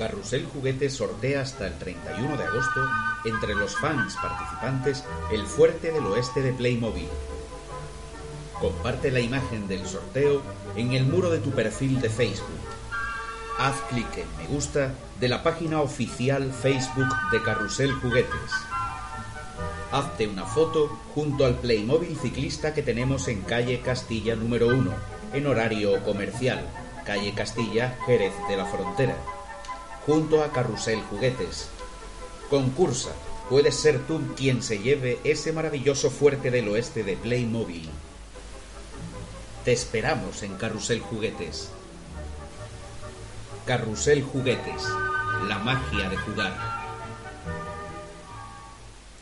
Carrusel Juguetes sortea hasta el 31 de agosto entre los fans participantes el Fuerte del Oeste de Playmobil. Comparte la imagen del sorteo en el muro de tu perfil de Facebook. Haz clic en me gusta de la página oficial Facebook de Carrusel Juguetes. Hazte una foto junto al Playmobil ciclista que tenemos en calle Castilla número 1, en horario comercial, calle Castilla, Jerez de la Frontera junto a Carrusel Juguetes. Concursa, puedes ser tú quien se lleve ese maravilloso fuerte del oeste de Playmobil. Te esperamos en Carrusel Juguetes. Carrusel Juguetes, la magia de jugar.